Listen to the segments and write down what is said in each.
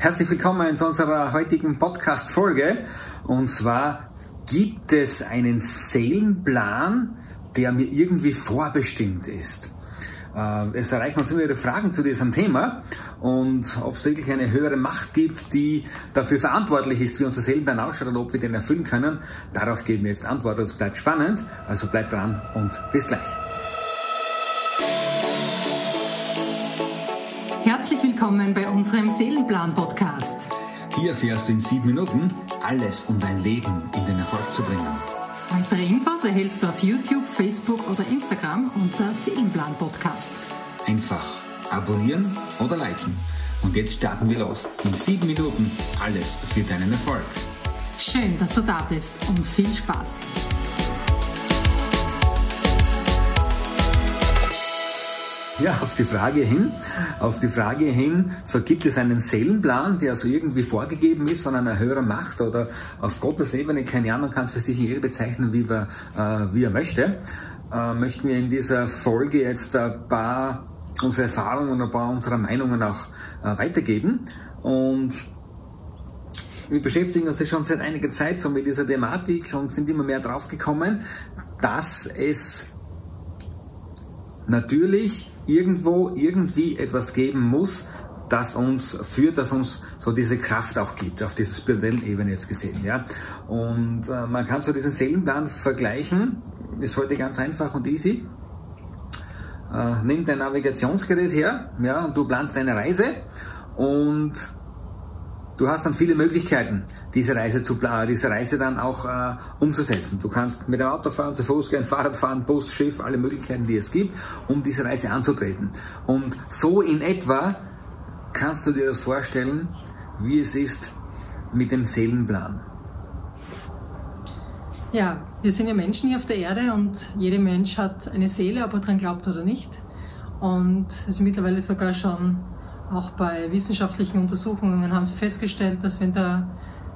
Herzlich willkommen zu unserer heutigen Podcast-Folge. Und zwar gibt es einen Seelenplan, der mir irgendwie vorbestimmt ist. Äh, es erreichen uns immer wieder Fragen zu diesem Thema und ob es wirklich eine höhere Macht gibt, die dafür verantwortlich ist, wie unser Seelenplan ausschaut und ob wir den erfüllen können. Darauf geben wir jetzt Antwort. Also bleibt spannend, also bleibt dran und bis gleich. Willkommen bei unserem Seelenplan-Podcast. Hier erfährst du in sieben Minuten alles, um dein Leben in den Erfolg zu bringen. Weitere Infos erhältst du auf YouTube, Facebook oder Instagram unter Seelenplan-Podcast. Einfach abonnieren oder liken. Und jetzt starten wir los. In sieben Minuten alles für deinen Erfolg. Schön, dass du da bist und viel Spaß. Ja, auf die Frage hin, auf die Frage hin, so gibt es einen Seelenplan, der so irgendwie vorgegeben ist von einer höheren Macht oder auf Gottes Ebene, keine Ahnung, kann es für sich jeder bezeichnen, wie, wir, äh, wie er möchte, äh, möchten wir in dieser Folge jetzt ein paar unsere Erfahrungen und ein paar unserer Meinungen auch äh, weitergeben. Und wir beschäftigen uns ja schon seit einiger Zeit so mit dieser Thematik und sind immer mehr drauf gekommen, dass es natürlich irgendwo irgendwie etwas geben muss, das uns führt, das uns so diese Kraft auch gibt, auf dieser spirituellen Ebene jetzt gesehen. Ja? Und äh, man kann so diesen Seelenplan vergleichen, ist heute ganz einfach und easy. Äh, nimm dein Navigationsgerät her ja, und du planst deine Reise und du hast dann viele Möglichkeiten, diese Reise, zu, diese Reise dann auch äh, umzusetzen. Du kannst mit dem Auto fahren, zu Fuß gehen, Fahrrad fahren, Bus, Schiff, alle Möglichkeiten, die es gibt, um diese Reise anzutreten. Und so in etwa kannst du dir das vorstellen, wie es ist mit dem Seelenplan. Ja, wir sind ja Menschen hier auf der Erde und jeder Mensch hat eine Seele, ob er daran glaubt oder nicht. Und es ist mittlerweile sogar schon auch bei wissenschaftlichen Untersuchungen haben sie festgestellt, dass wenn der,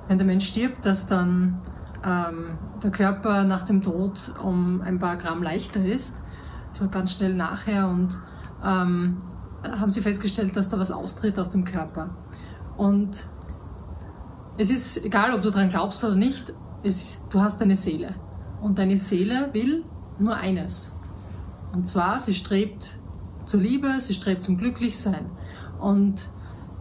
wenn der Mensch stirbt, dass dann ähm, der Körper nach dem Tod um ein paar Gramm leichter ist, so ganz schnell nachher und ähm, haben sie festgestellt, dass da was austritt aus dem Körper. Und es ist egal, ob du daran glaubst oder nicht, es, du hast eine Seele. Und deine Seele will nur eines. Und zwar, sie strebt zur Liebe, sie strebt zum Glücklichsein. Und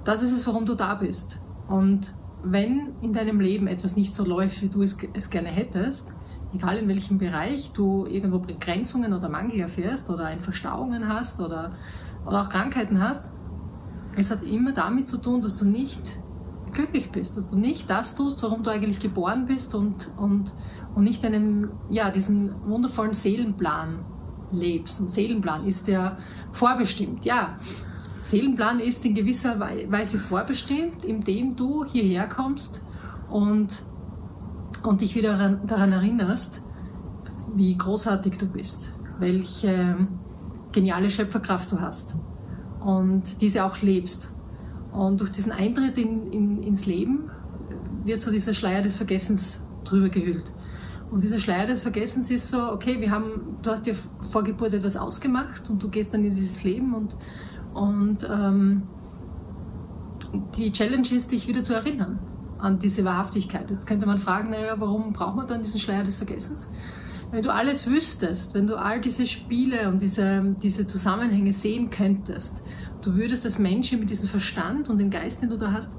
das ist es, warum du da bist. Und wenn in deinem Leben etwas nicht so läuft, wie du es, es gerne hättest, egal in welchem Bereich du irgendwo Begrenzungen oder Mangel erfährst oder ein Verstauungen hast oder, oder auch Krankheiten hast, es hat immer damit zu tun, dass du nicht glücklich bist, dass du nicht das tust, warum du eigentlich geboren bist und, und, und nicht einen, ja, diesen wundervollen Seelenplan lebst. Und Seelenplan ist ja vorbestimmt, ja. Seelenplan ist in gewisser Weise vorbestimmt, indem du hierher kommst und, und dich wieder daran erinnerst, wie großartig du bist, welche geniale Schöpferkraft du hast und diese auch lebst. Und durch diesen Eintritt in, in, ins Leben wird so dieser Schleier des Vergessens drüber gehüllt. Und dieser Schleier des Vergessens ist so, okay, wir haben, du hast dir vor Geburt etwas ausgemacht und du gehst dann in dieses Leben und und ähm, die Challenge ist, dich wieder zu erinnern an diese Wahrhaftigkeit. Jetzt könnte man fragen, naja, warum braucht man dann diesen Schleier des Vergessens? Wenn du alles wüsstest, wenn du all diese Spiele und diese, diese Zusammenhänge sehen könntest, du würdest als Mensch mit diesem Verstand und dem Geist, den du da hast,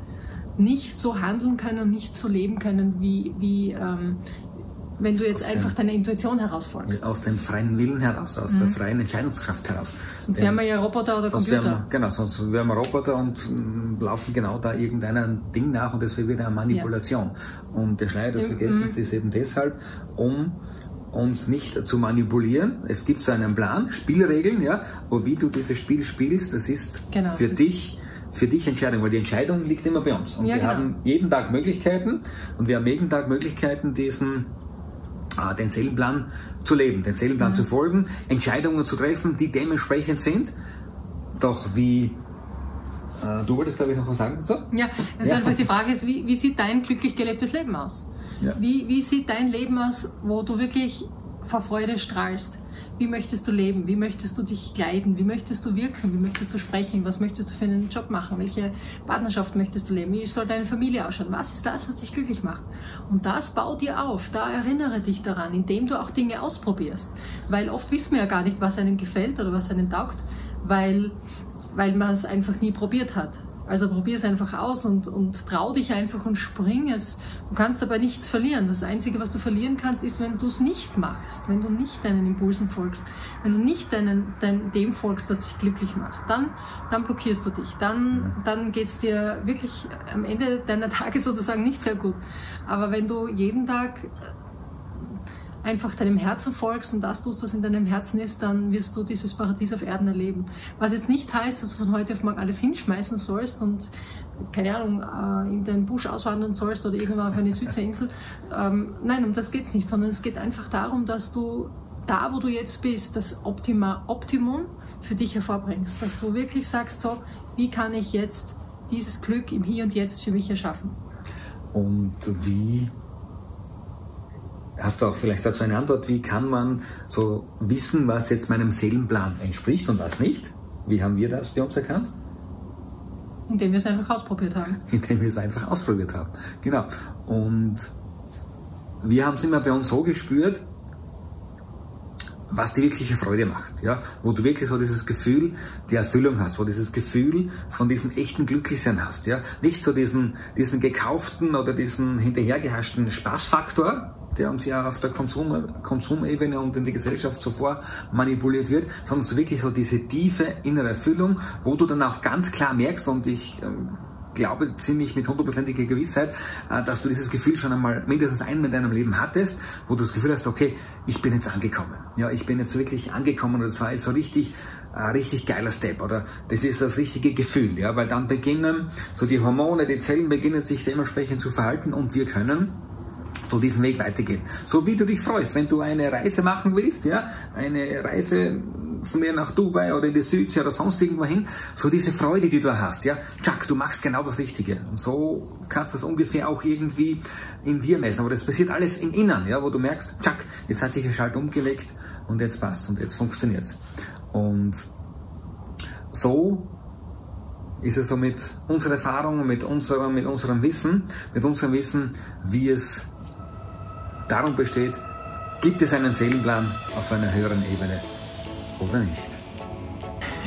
nicht so handeln können und nicht so leben können, wie, wie, ähm, wenn du jetzt aus einfach deiner Intuition herausfolgst. Aus dem freien Willen heraus, aus mhm. der freien Entscheidungskraft heraus. Sonst wären wir ja Roboter oder Computer. Wir, genau, sonst wären wir Roboter und mm, laufen genau da irgendeinem Ding nach und das wäre wieder eine Manipulation. Ja. Und der Schleier des Vergessens mhm. ist eben deshalb, um uns nicht zu manipulieren. Es gibt so einen Plan, Spielregeln, ja, wo wie du dieses Spiel spielst, das ist genau. für dich für dich Entscheidung, weil die Entscheidung liegt immer bei uns. Und ja, wir genau. haben jeden Tag Möglichkeiten und wir haben jeden Tag Möglichkeiten, diesen den Seelenplan zu leben, den Seelenplan mhm. zu folgen, Entscheidungen zu treffen, die dementsprechend sind. Doch wie äh, Du wolltest, glaube ich, noch was sagen dazu? Ja, also ja. einfach die Frage ist, wie, wie sieht dein glücklich gelebtes Leben aus? Ja. Wie, wie sieht dein Leben aus, wo du wirklich vor Freude strahlst? Wie möchtest du leben? Wie möchtest du dich kleiden? Wie möchtest du wirken? Wie möchtest du sprechen? Was möchtest du für einen Job machen? Welche Partnerschaft möchtest du leben? Wie soll deine Familie ausschauen? Was ist das, was dich glücklich macht? Und das bau dir auf. Da erinnere dich daran, indem du auch Dinge ausprobierst. Weil oft wissen wir ja gar nicht, was einem gefällt oder was einem taugt, weil, weil man es einfach nie probiert hat. Also probier es einfach aus und, und trau dich einfach und spring es. Du kannst dabei nichts verlieren. Das Einzige, was du verlieren kannst, ist, wenn du es nicht machst, wenn du nicht deinen Impulsen folgst, wenn du nicht deinen, dein, dem folgst, was dich glücklich macht. Dann, dann blockierst du dich. Dann, dann geht es dir wirklich am Ende deiner Tage sozusagen nicht sehr gut. Aber wenn du jeden Tag einfach deinem Herzen folgst und das tust, was in deinem Herzen ist, dann wirst du dieses Paradies auf Erden erleben. Was jetzt nicht heißt, dass du von heute auf morgen alles hinschmeißen sollst und keine Ahnung, äh, in den Busch auswandern sollst oder irgendwann auf eine Südseeinsel. Ähm, nein, um das geht es nicht, sondern es geht einfach darum, dass du da, wo du jetzt bist, das Optima, Optimum für dich hervorbringst. Dass du wirklich sagst, so, wie kann ich jetzt dieses Glück im Hier und Jetzt für mich erschaffen? Und wie Hast du auch vielleicht dazu eine Antwort? Wie kann man so wissen, was jetzt meinem Seelenplan entspricht und was nicht? Wie haben wir das für uns erkannt? Indem wir es einfach ausprobiert haben. Indem wir es einfach ausprobiert haben. Genau. Und wir haben es immer bei uns so gespürt, was die wirkliche Freude macht, ja, wo du wirklich so dieses Gefühl der Erfüllung hast, wo dieses Gefühl von diesem echten Glücklichsein hast, ja, nicht so diesen, diesen gekauften oder diesen hinterhergehaschten Spaßfaktor, der uns ja auf der Konsum, Konsumebene und in die Gesellschaft zuvor manipuliert wird, sondern so wirklich so diese tiefe innere Erfüllung, wo du dann auch ganz klar merkst und ich ähm, glaube ziemlich mit hundertprozentiger Gewissheit, äh, dass du dieses Gefühl schon einmal mindestens einmal in deinem Leben hattest, wo du das Gefühl hast, okay, ich bin jetzt angekommen. Ja, ich bin jetzt wirklich angekommen und das war jetzt so richtig, äh, richtig geiler Step oder das ist das richtige Gefühl, ja, weil dann beginnen so die Hormone, die Zellen beginnen sich dementsprechend zu verhalten und wir können so diesen Weg weitergehen. So wie du dich freust, wenn du eine Reise machen willst, ja, eine Reise von mir nach Dubai oder in die Südsee oder sonst irgendwo hin, so diese Freude, die du hast, ja, Chuck, du machst genau das Richtige. Und so kannst du das ungefähr auch irgendwie in dir messen. Aber das passiert alles im Innern, ja, wo du merkst, Chuck, jetzt hat sich der Schalt umgelegt und jetzt passt und jetzt funktioniert's. Und so ist es so mit unserer Erfahrung, mit unserem, mit unserem Wissen, mit unserem Wissen, wie es darum besteht, gibt es einen Seelenplan auf einer höheren Ebene oder nicht?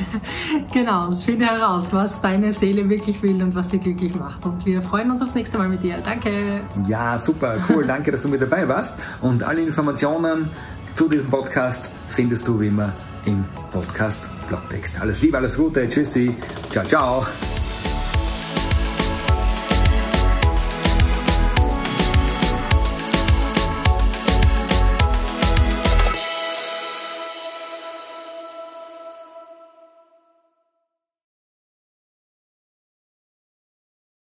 genau, finde heraus, was deine Seele wirklich will und was sie glücklich macht. Und wir freuen uns aufs nächste Mal mit dir. Danke. Ja, super, cool. Danke, dass du mit dabei warst. Und alle Informationen zu diesem Podcast findest du wie immer im Podcast Blogtext. Alles Liebe, alles Gute. Tschüssi. Ciao, ciao.